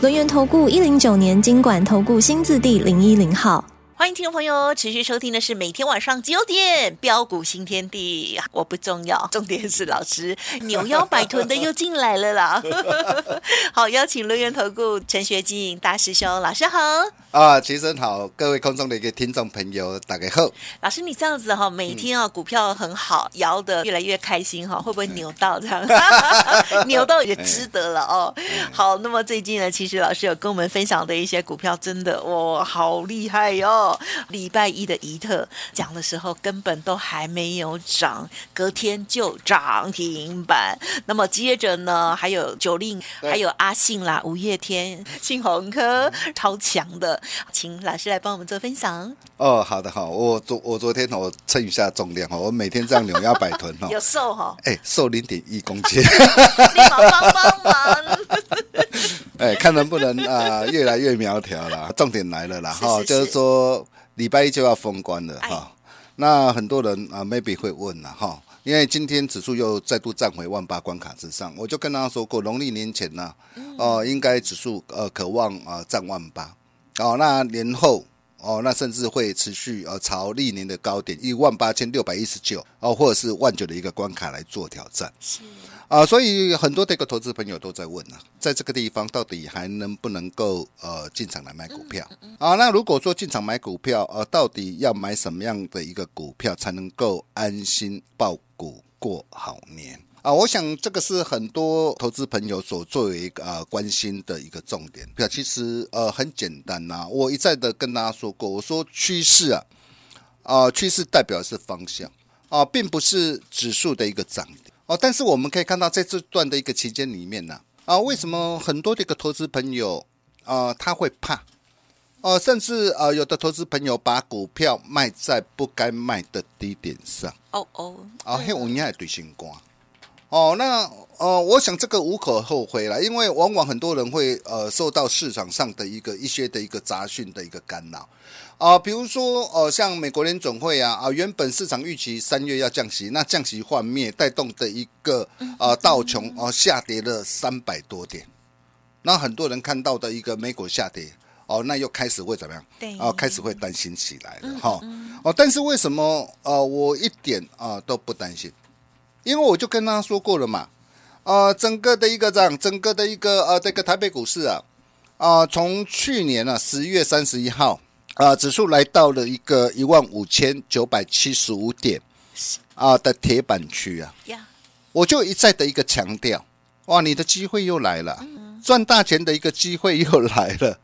轮源投顾一零九年金管投顾新字第零一零号。欢迎听众朋友持续收听的是每天晚上九点标股新天地，我不重要，重点是老师扭腰摆臀的又进来了啦。好，邀请轮源投顾陈学进大师兄老师好啊，齐声好，各位空中的一个听众朋友大家好。老师你这样子哈，每天啊股票很好，摇得越来越开心哈，会不会扭到这样？扭到也值得了哦。好，那么最近呢，其实老师有跟我们分享的一些股票，真的哇，好厉害哟、哦。礼拜一的怡特讲的时候，根本都还没有涨，隔天就涨停板。那么接着呢，还有九令，还有阿信啦，五月天、信鸿科超强的，请老师来帮我们做分享。哦，好的，好，我昨我昨天我称一下重量哈，我每天这样扭腰摆臀哈，有瘦哈，哎，瘦零点一公斤，立马帮帮忙。哎，看能不能啊、呃，越来越苗条了。重点来了啦，哈，就是说礼拜一就要封关了哈。那很多人啊、呃、，maybe 会问了哈，因为今天指数又再度站回万八关卡之上，我就跟大家说过，农历年前呢，哦、呃，应该指数呃渴望啊站万八，哦，那年后哦，那甚至会持续呃朝历年的高点一万八千六百一十九哦，或者是万九的一个关卡来做挑战。是。啊，所以很多的一个投资朋友都在问啊，在这个地方到底还能不能够呃进场来买股票啊？那如果说进场买股票，呃，到底要买什么样的一个股票才能够安心抱股过好年啊？我想这个是很多投资朋友所作为一个呃关心的一个重点。其实呃很简单呐、啊，我一再的跟大家说过，我说趋势啊，啊趋势代表的是方向啊，并不是指数的一个涨跌。哦，但是我们可以看到，在这段的一个期间里面呢，啊，为什么很多的一个投资朋友啊，他会怕，哦，甚至啊，有的投资朋友把股票卖在不该卖的低点上，哦哦，啊，嘿，我应该对新光，哦，那呃，我想这个无可厚非了，因为往往很多人会呃受到市场上的一个一些的一个杂讯的一个干扰。啊，比如说，呃，像美国联总会啊，啊，原本市场预期三月要降息，那降息幻灭，带动的一个啊道琼哦下跌了三百多点，那很多人看到的一个美股下跌，哦，那又开始会怎么样？对，哦，开始会担心起来了，哈，哦，但是为什么呃，我一点啊都不担心？因为我就跟他说过了嘛，啊，整个的一个这样，整个的一个呃这个台北股市啊，啊，从去年啊十一月三十一号。啊，指数来到了一个一万五千九百七十五点啊的铁板区啊，我就一再的一个强调，哇，你的机会又来了，赚大钱的一个机会又来了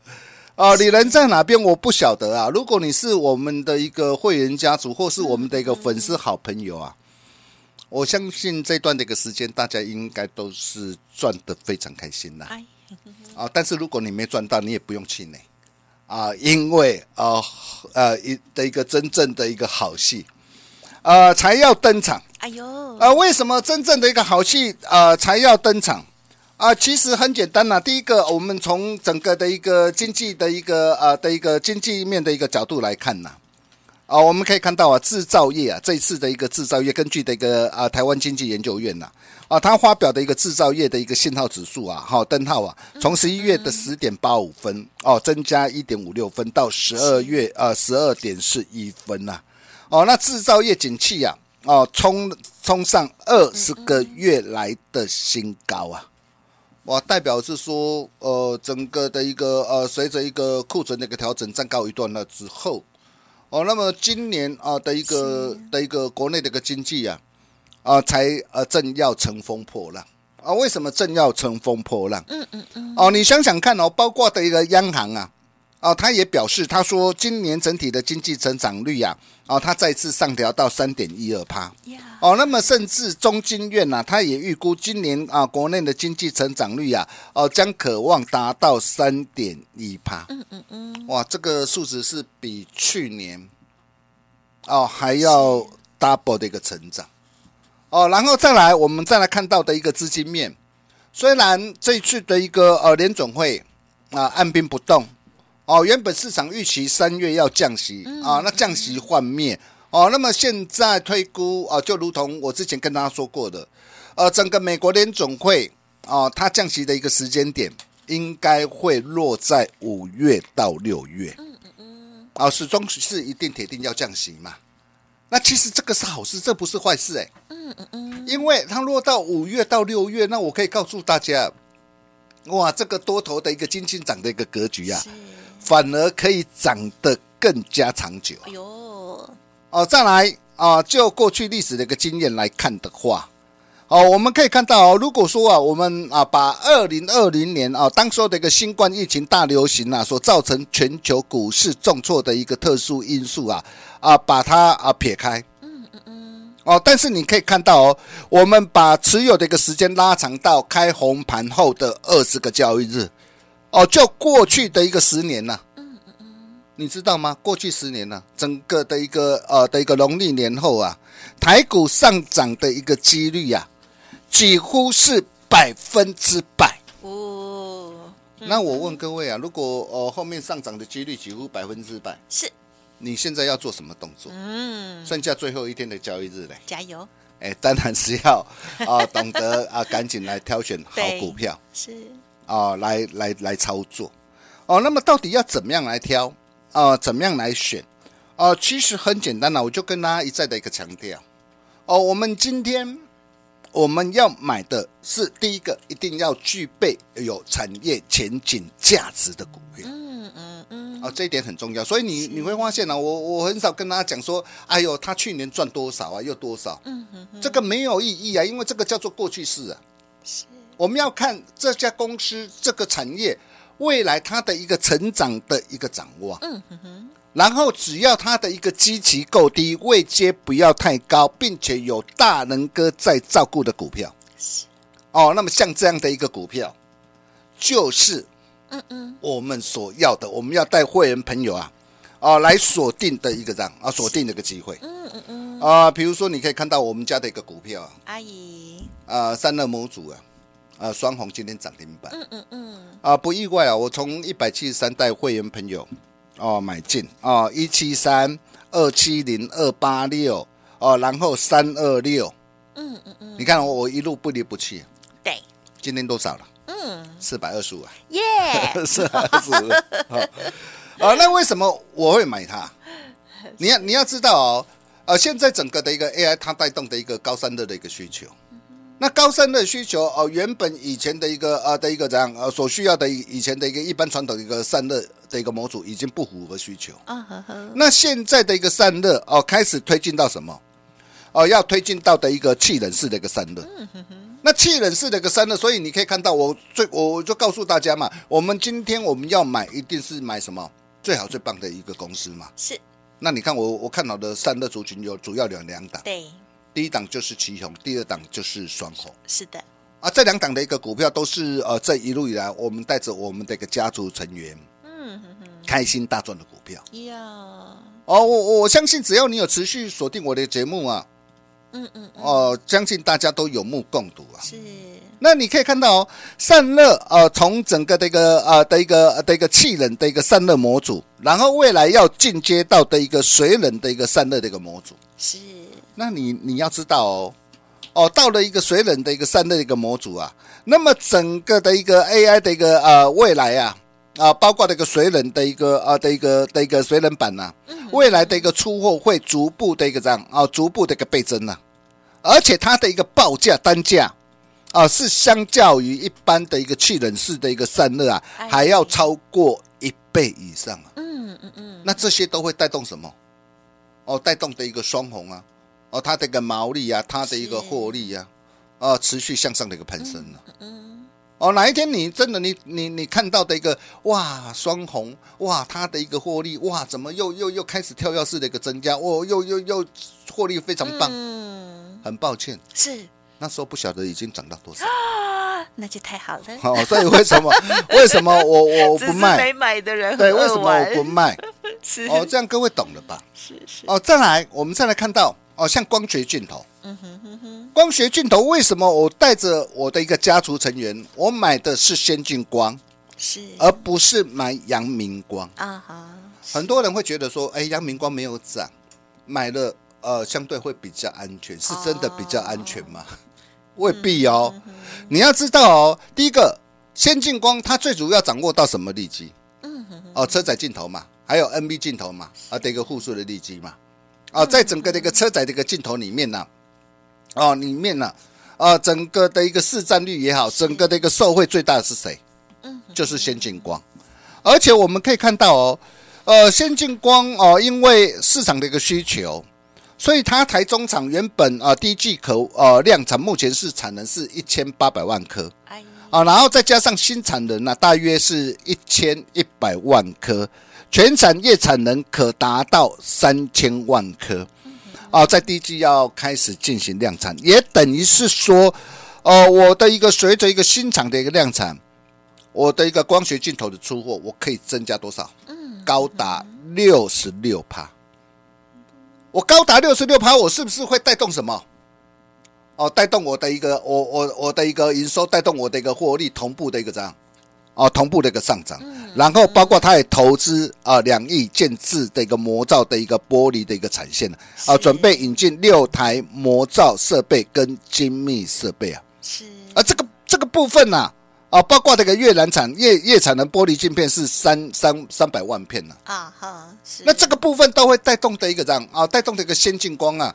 啊！你人在哪边？我不晓得啊。如果你是我们的一个会员家族，或是我们的一个粉丝好朋友啊，我相信这段的一个时间，大家应该都是赚得非常开心啦啊。但是如果你没赚到，你也不用气馁。啊，因为啊呃一的一个真正的一个好戏，啊才要登场。哎呦，啊为什么真正的一个好戏啊才要登场？啊，其实很简单呐、啊。第一个，我们从整个的一个经济的一个啊的一个经济面的一个角度来看呐。啊，啊我们可以看到啊，制造业啊，这一次的一个制造业，根据的一个啊，台湾经济研究院呐，啊，他发表的一个制造业的一个信号指数啊，好灯号啊，从十一月的十点八五分哦，增加一点五六分到十二月啊十二点四一分呐，哦，那制造业景气啊，哦，冲冲上二十个月来的新高啊，哇，代表是说，呃，整个的一个呃，随着一个库存的一个调整，暂告一段落之后。哦，那么今年啊的一个的一个国内的一个经济啊，啊才呃正要乘风破浪啊？为什么正要乘风破浪？嗯嗯嗯。哦，你想想看哦，包括的一个央行啊，哦，他也表示，他说今年整体的经济成长率啊，哦，他再次上调到三点一二趴。哦，那么甚至中经院呐，他也预估今年啊，国内的经济成长率啊，哦，将可望达到三点一趴。嗯嗯嗯。哇，这个数值是比去年哦还要 double 的一个成长。哦，然后再来，我们再来看到的一个资金面，虽然这次的一个呃联总会啊按兵不动。哦，原本市场预期三月要降息啊，那降息幻灭哦，那么现在推估啊，就如同我之前跟大家说过的，呃，整个美国联总会啊，它降息的一个时间点应该会落在五月到六月，嗯嗯嗯，啊，始终是一定铁定要降息嘛，那其实这个是好事，这不是坏事哎，嗯嗯嗯，因为它落到五月到六月，那我可以告诉大家，哇，这个多头的一个金金涨的一个格局啊。反而可以涨得更加长久。哎呦，哦，再来啊，就过去历史的一个经验来看的话，哦，我们可以看到哦，如果说啊，我们啊把二零二零年啊当时候的一个新冠疫情大流行啊所造成全球股市重挫的一个特殊因素啊啊把它啊撇开，嗯嗯嗯，哦，但是你可以看到哦，我们把持有的一个时间拉长到开红盘后的二十个交易日。哦，就过去的一个十年呐，嗯嗯嗯，你知道吗？过去十年呢，整个的一个呃的一个农历年后啊，台股上涨的一个几率呀，几乎是百分之百。哦，那我问各位啊，如果呃后面上涨的几率几乎百分之百，是，你现在要做什么动作？嗯，剩下最后一天的交易日嘞，加油！哎，当然是要啊，懂得啊，赶紧来挑选好股票。是。啊、哦，来来来操作，哦，那么到底要怎么样来挑啊、呃？怎么样来选？啊、呃，其实很简单了，我就跟大家一再的一个强调，哦，我们今天我们要买的是第一个，一定要具备有产业前景价值的股票，嗯嗯嗯，啊、哦，这一点很重要，所以你你会发现呢、啊，我我很少跟大家讲说，哎呦，他去年赚多少啊，又多少，嗯嗯嗯，这个没有意义啊，因为这个叫做过去式啊。是。我们要看这家公司这个产业未来它的一个成长的一个掌握，嗯哼哼，然后只要它的一个基期够低，位阶不要太高，并且有大能哥在照顾的股票，哦，那么像这样的一个股票，就是嗯嗯，我们所要的，我们要带会员朋友啊，哦，来锁定的一个这样啊，锁定的一个机会，嗯嗯嗯，啊，比如说你可以看到我们家的一个股票啊，阿姨，啊，散热模组啊。啊，双红今天涨停板。嗯嗯嗯。啊，不意外啊，我从一百七十三带会员朋友哦买进哦，一七三二七零二八六哦，然后三二六。嗯嗯嗯。你看我我一路不离不弃。对。今天多少了？嗯，四百二十五啊。耶。四百二十五。啊，那为什么我会买它？你要你要知道哦，呃，现在整个的一个 AI 它带动的一个高散热的一个需求。那高散热需求哦，原本以前的一个呃的一个怎样呃所需要的以前的一个一般传统的一个散热的一个模组已经不符合需求啊。那现在的一个散热哦，开始推进到什么？哦，要推进到的一个气冷式的一个散热。那气冷式的一个散热，所以你可以看到我最我就告诉大家嘛，我们今天我们要买一定是买什么最好最棒的一个公司嘛。是。那你看我我看到的散热族群有主要两两档。对。第一档就是奇鋐，第二档就是双红。是的，啊，这两档的一个股票都是呃，这一路以来我们带着我们的一个家族成员，嗯哼哼，开心大赚的股票。呀，哦，我我相信只要你有持续锁定我的节目啊，嗯嗯，哦，相信大家都有目共睹啊。是，那你可以看到哦，散热呃，从整个的一个呃的一个的一个气冷的一个散热模组，然后未来要进阶到的一个水冷的一个散热的一个模组。是。那你你要知道哦，哦，到了一个水冷的一个散热的一个模组啊，那么整个的一个 AI 的一个呃未来啊啊，包括这个水冷的一个啊的一个的一个水冷板呐，未来的一个出货会逐步的一个这样啊，逐步的一个倍增呐，而且它的一个报价单价啊，是相较于一般的一个气冷式的一个散热啊，还要超过一倍以上啊。嗯嗯嗯，那这些都会带动什么？哦，带动的一个双红啊。哦，它的一个毛利啊，它的一个获利啊，哦，持续向上的一个攀升呢。嗯，哦，哪一天你真的你你你看到的一个哇双红哇，它的一个获利哇，怎么又又又开始跳跃式的一个增加，哦，又又又获利非常棒，嗯，很抱歉，是那时候不晓得已经涨到多少啊，那就太好了。哦，所以为什么 为什么我我不卖？没买的人对，为什么我不卖？是哦，这样各位懂了吧？是是哦，再来我们再来看到哦，像光学镜头。嗯哼哼哼，光学镜头为什么我带着我的一个家族成员，我买的是先进光，是，而不是买阳明光啊哈。很多人会觉得说，哎，阳明光没有涨，买了呃相对会比较安全，是真的比较安全吗？未必哦。你要知道哦，第一个先进光它最主要掌握到什么利基？嗯哼，哦，车载镜头嘛，还有 NB 镜头嘛，啊的一个护数的利基嘛，啊，在整个的一个车载的一个镜头里面呢。哦，里面呢，啊，整个的一个市占率也好，整个的一个受惠最大的是谁？嗯，就是先进光，而且我们可以看到哦，呃，先进光哦，因为市场的一个需求，所以它台中厂原本啊第一季可呃量产，目前是产能是一千八百万颗，啊，然后再加上新产能呢，大约是一千一百万颗，全产业产能可达到三千万颗。啊，在第一季要开始进行量产，也等于是说，呃，我的一个随着一个新厂的一个量产，我的一个光学镜头的出货，我可以增加多少？嗯，高达六十六趴。我高达六十六趴，我是不是会带动什么？哦，带动我的一个，我我我的一个营收，带动我的一个获利，同步的一个这样。哦，同步的一个上涨，然后包括它也投资啊两亿建制的一个模造的一个玻璃的一个产线啊，准备引进六台模造设备跟精密设备啊，是。啊，这个这个部分呢啊，包括这个越南产越越产的玻璃镜片是三三三百万片呢啊哈，是。那这个部分都会带动的一个这样？啊，带动的一个先进光啊。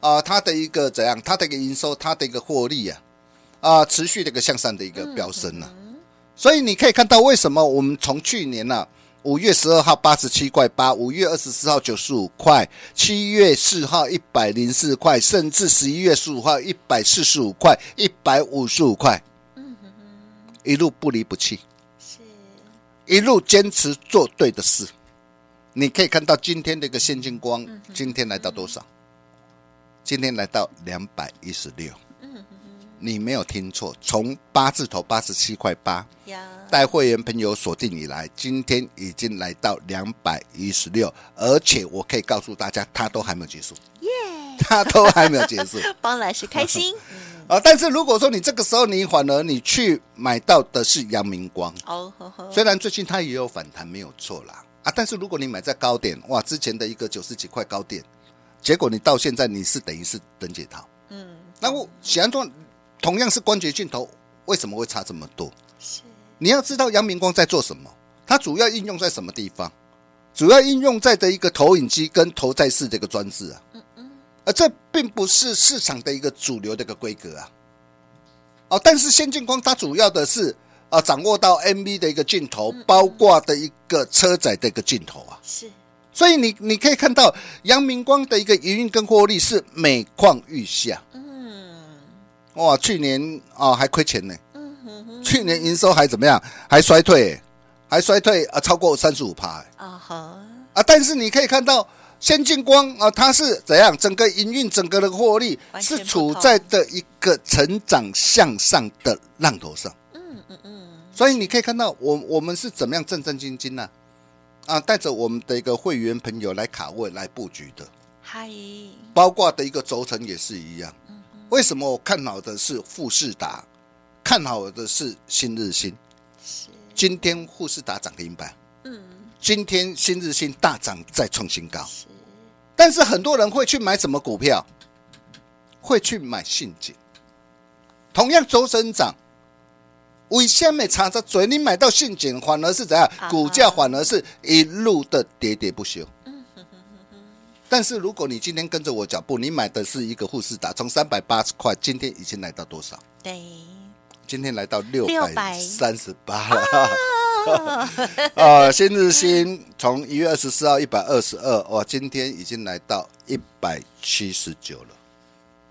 啊，它的一个怎样，它的一个营收，它的一个获利啊。啊，持续的一个向上的一个飙升呢。所以你可以看到，为什么我们从去年呢、啊，五月十二号八十七块八，五月二十四号九十五块，七月四号一百零四块，甚至十一月十五号一百四十五块，一百五十五块，一路不离不弃，是，一路坚持做对的事。你可以看到今天的一个现金光，今天来到多少？今天来到两百一十六。你没有听错，从八字头八十七块八，带会员朋友锁定以来，今天已经来到两百一十六，而且我可以告诉大家，它都还没有结束，耶，它都还没有结束，帮老师开心。啊！但是如果说你这个时候你反而你去买到的是阳明光，哦，虽然最近它也有反弹，没有错啦。啊，但是如果你买在高点，哇，之前的一个九十几块高点，结果你到现在你是等于是等解套，嗯，那我喜欢说。同样是关节镜头，为什么会差这么多？是你要知道阳明光在做什么，它主要应用在什么地方？主要应用在的一个投影机跟投在式的一个装置啊。嗯嗯。而这并不是市场的一个主流的一个规格啊。哦，但是先进光它主要的是啊，掌握到 MV 的一个镜头，包括的一个车载的一个镜头啊。是。所以你你可以看到阳明光的一个营运跟获利是每况愈下。哇，去年啊还亏钱呢，嗯哼哼，去年营收还怎么样？还衰退，还衰退啊，超过三十五趴，啊哈，啊，但是你可以看到先进光啊，它是怎样？整个营运，整个的获利是处在的一个成长向上的浪头上，嗯嗯嗯，所以你可以看到我我们是怎么样战战兢兢呢？啊，带着我们的一个会员朋友来卡位来布局的，嗨，包括的一个轴承也是一样。为什么我看好的是富士达，看好的是新日新？是今天富士达涨停板，嗯，今天新日新大涨再创新高，是。但是很多人会去买什么股票？会去买信锦。同样周生涨，为什么插着嘴？你买到信锦反而是怎样？股价反而是一路的喋喋不休。但是如果你今天跟着我脚步，你买的是一个富士达，从三百八十块，今天已经来到多少？对，今天来到六百三十八了。啊，新日新从一月二十四号一百二十二，哇，今天已经来到一百七十九了。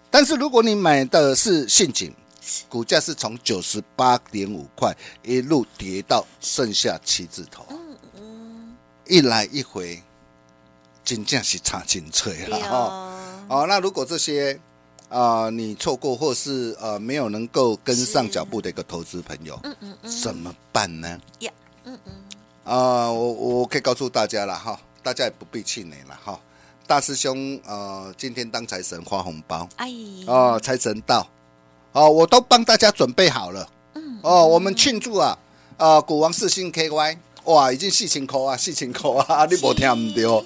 但是如果你买的是陷阱，股价是从九十八点五块一路跌到剩下七字头，嗯嗯，一来一回，真正是差真脆了哈。哦，那如果这些啊、呃、你错过或是呃没有能够跟上脚步的一个投资朋友，嗯嗯嗯，怎么办呢？呀，嗯嗯，啊，我我可以告诉大家了哈，大家也不必气馁了哈。大师兄，呃，今天当财神发红包，哎，哦，财神到，哦，我都帮大家准备好了，嗯，哦，我们庆祝啊，啊，股王四星 KY，哇，已经四千块啊，四千块啊，你没听唔到？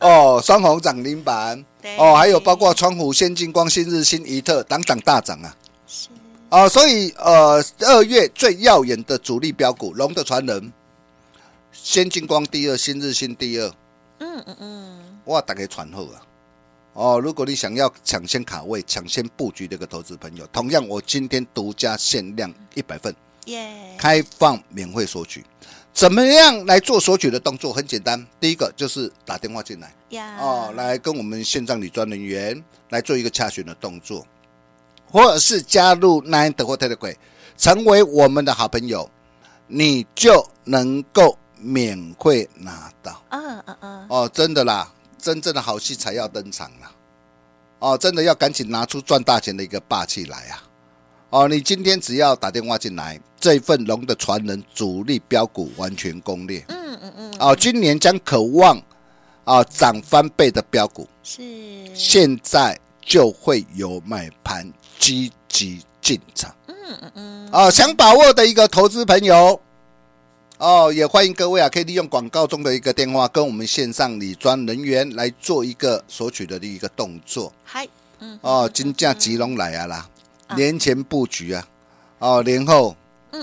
哦，双红涨停板，哦，还有包括川湖、先进光、新日新、怡特，档档大涨啊，是，啊，所以呃，二月最耀眼的主力标股，龙的传人，先进光第二，新日新第二，嗯嗯嗯。我大概传后啊，哦，如果你想要抢先卡位、抢先布局这个投资朋友，同样我今天独家限量一百份，耶，开放免费索取。怎么样来做索取的动作？很简单，第一个就是打电话进来，哦，来跟我们线上女专人员来做一个洽询的动作，或者是加入 Nine 的或 Telegram，成为我们的好朋友，你就能够免费拿到。嗯嗯嗯，哦，真的啦。真正的好戏才要登场了，哦，真的要赶紧拿出赚大钱的一个霸气来啊！哦，你今天只要打电话进来，这份龙的传人主力标股完全攻略，嗯嗯嗯，哦，今年将渴望啊涨翻倍的标股，是。现在就会有买盘积极进场，嗯嗯嗯，啊，想把握的一个投资朋友。哦，也欢迎各位啊，可以利用广告中的一个电话，跟我们线上理专人员来做一个索取的一个动作。嗨，嗯，哦，金价吉隆来啊啦，年前布局啊，哦，年后。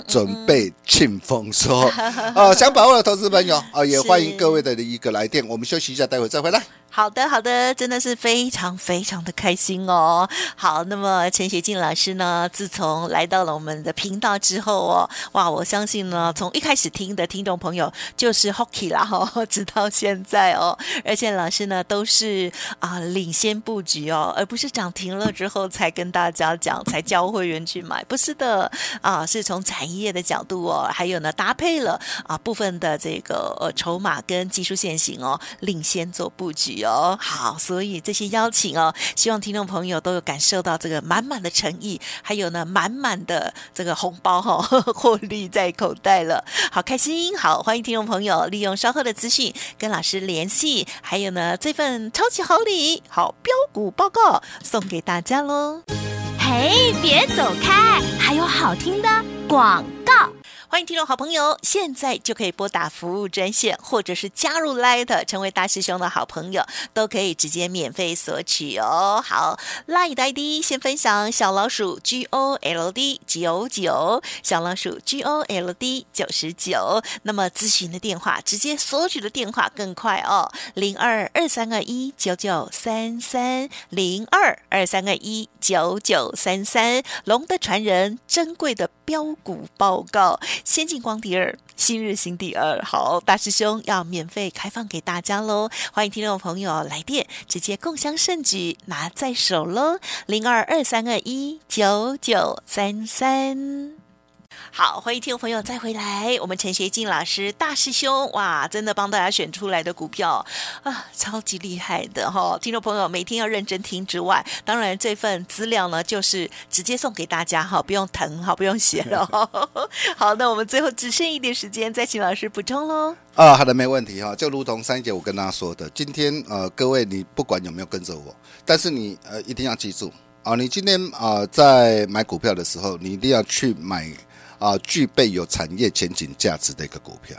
准备庆丰收 哦，想把握的投资朋友哦，也欢迎各位的一个来电。我们休息一下，待会再回来。好的，好的，真的是非常非常的开心哦。好，那么陈学进老师呢，自从来到了我们的频道之后哦，哇，我相信呢，从一开始听的听众朋友就是 Hockey 啦哈，直到现在哦，而且老师呢都是啊领先布局哦，而不是涨停了之后才跟大家讲，才教会员去买，不是的啊，是从产业的角度哦，还有呢搭配了啊部分的这个呃筹码跟技术线型哦，领先做布局哦。好，所以这些邀请哦，希望听众朋友都有感受到这个满满的诚意，还有呢满满的这个红包哈、哦，获利在口袋了，好开心。好，欢迎听众朋友利用稍后的资讯跟老师联系，还有呢这份超级好礼，好标股报告送给大家喽。嘿，别走开，还有好听的广。欢迎听众好朋友，现在就可以拨打服务专线，或者是加入 Light 成为大师兄的好朋友，都可以直接免费索取哦。好，Light 的 ID 先分享小老鼠 G O L D 九九，小老鼠 G O L D 九十九。那么咨询的电话，直接索取的电话更快哦，零二二三二一九九三三零二二三二一九九三三。龙的传人，珍贵的标股报告。先进光第二，新日新第二，好，大师兄要免费开放给大家喽！欢迎听众朋友来电，直接共襄盛举，拿在手喽！零二二三二一九九三三。好，欢迎听众朋友再回来。我们陈学进老师大师兄，哇，真的帮大家选出来的股票啊，超级厉害的哈、哦！听众朋友每天要认真听之外，当然这份资料呢，就是直接送给大家哈，不用疼哈，不用写了。好，那我们最后只剩一点时间，再请老师补充喽。啊，好的，没问题哈。就如同三姐我跟大家说的，今天呃，各位你不管有没有跟着我，但是你呃一定要记住啊，你今天啊、呃、在买股票的时候，你一定要去买。啊，具备有产业前景价值的一个股票，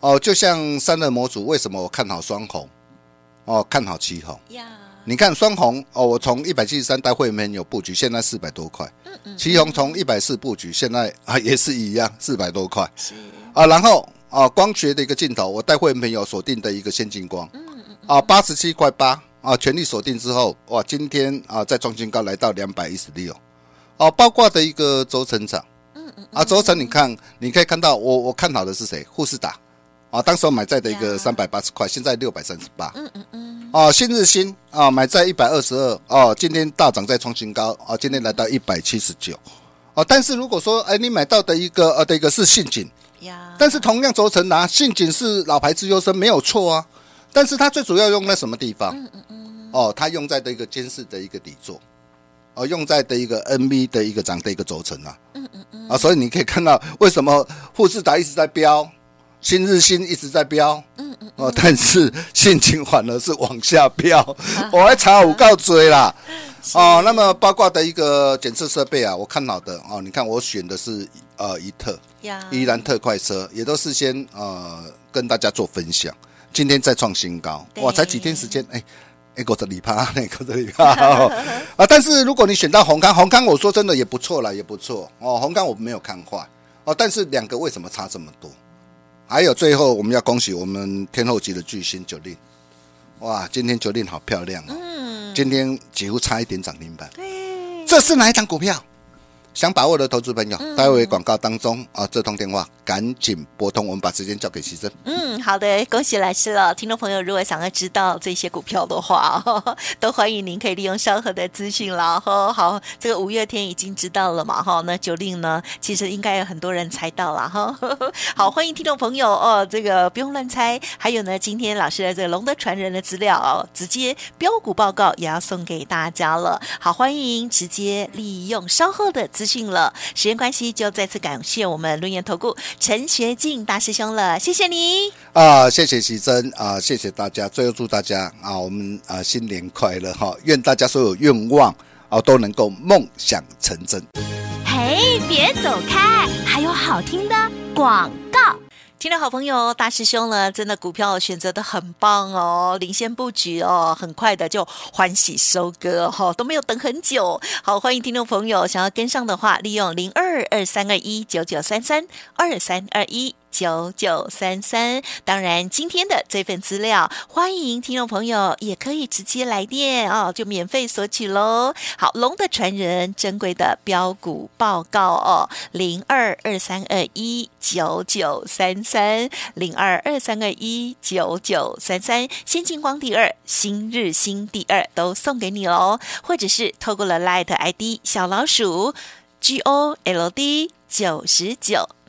哦，就像三热模组，为什么我看好双红？哦，看好奇鋐。Yeah. 你看双红哦，我从一百七十三带会员有布局，现在四百多块。嗯嗯。奇红从一百四布局，现在 啊也是一样，四百多块。是。啊，然后啊，光学的一个镜头，我带会员有锁定的一个先进光。嗯嗯。啊，八十七块八啊，全力锁定之后，哇，今天啊再创新高来到两百一十六。哦，包括的一个轴承厂。啊，轴承，你看，你可以看到我我看好的是谁？富士达。啊，当时我买在的一个三百八十块，现在六百三十八。嗯嗯嗯。哦，新日新啊，买在一百二十二，哦，今天大涨再创新高，啊，今天来到一百七十九。哦，但是如果说哎，你买到的一个呃的一个是信锦。呀，但是同样轴承拿信锦是老牌资优生没有错啊，但是它最主要用在什么地方？嗯嗯嗯，哦，它用在的一个监视的一个底座，哦，用在的一个 NV 的一个涨的一个轴承啊，嗯嗯嗯，啊，所以你可以看到为什么富士达一直在飙。新日新一直在飙，嗯嗯哦，但是现金反而是往下飙，我还查五告追啦，哦，那么八卦的一个检测设备啊，我看好的哦，你看我选的是呃伊特，伊兰特快车，也都事先呃跟大家做分享，今天再创新高，哇，才几天时间，哎哎，过这里趴，那过这里趴啊，但是如果你选到红康，红康我说真的也不错啦，也不错哦，红康我没有看坏哦，但是两个为什么差这么多？还有最后，我们要恭喜我们天后级的巨星九令，哇！今天九令好漂亮哦！嗯，今天几乎差一点涨停板。对，这是哪一张股票？想把握的投资朋友，待会广告当中啊，这通电话赶紧拨通，我们把时间交给齐珍。嗯，好的，恭喜老师了。听众朋友，如果想要知道这些股票的话，都欢迎您可以利用稍后的资讯了。哈，好，这个五月天已经知道了嘛？哈，那九令呢？其实应该有很多人猜到了哈。好，欢迎听众朋友哦，这个不用乱猜。还有呢，今天老师的这个龙的传人的资料哦，直接标股报告也要送给大家了。好，欢迎直接利用稍后的。资讯了，时间关系就再次感谢我们论言投顾陈学进大师兄了，谢谢你啊，谢谢徐珍啊，谢谢大家，最后祝大家啊，我们啊新年快乐哈，愿大家所有愿望啊都能够梦想成真。嘿，别走开，还有好听的广告。听众好朋友，大师兄呢，真的股票选择的很棒哦，领先布局哦，很快的就欢喜收割哈、哦，都没有等很久。好，欢迎听众朋友想要跟上的话，利用零二二三二一九九三三二三二一。九九三三，当然今天的这份资料，欢迎听众朋友也可以直接来电哦，就免费索取喽。好，龙的传人珍贵的标股报告哦，零二二三二一九九三三零二二三二一九九三三，先进光第二，新日新第二都送给你喽，或者是透过了 Light ID 小老鼠 G O L D 九十九。